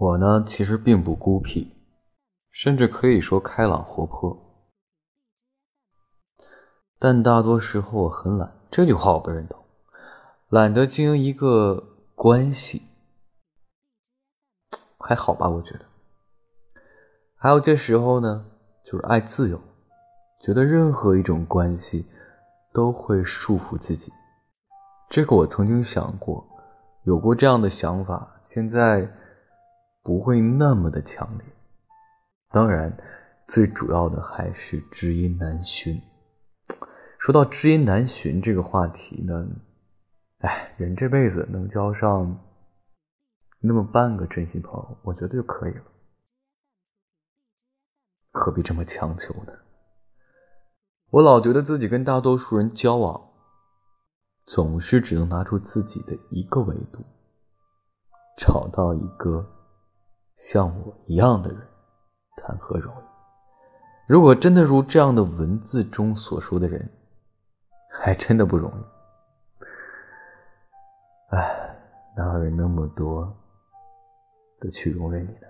我呢，其实并不孤僻，甚至可以说开朗活泼，但大多时候我很懒。这句话我不认同，懒得经营一个关系，还好吧？我觉得。还有这时候呢，就是爱自由，觉得任何一种关系都会束缚自己。这个我曾经想过，有过这样的想法，现在。不会那么的强烈。当然，最主要的还是知音难寻。说到知音难寻这个话题呢，哎，人这辈子能交上那么半个真心朋友，我觉得就可以了，何必这么强求呢？我老觉得自己跟大多数人交往，总是只能拿出自己的一个维度，找到一个。像我一样的人，谈何容易？如果真的如这样的文字中所说的人，还真的不容易。哎，哪有人那么多的去容忍你呢？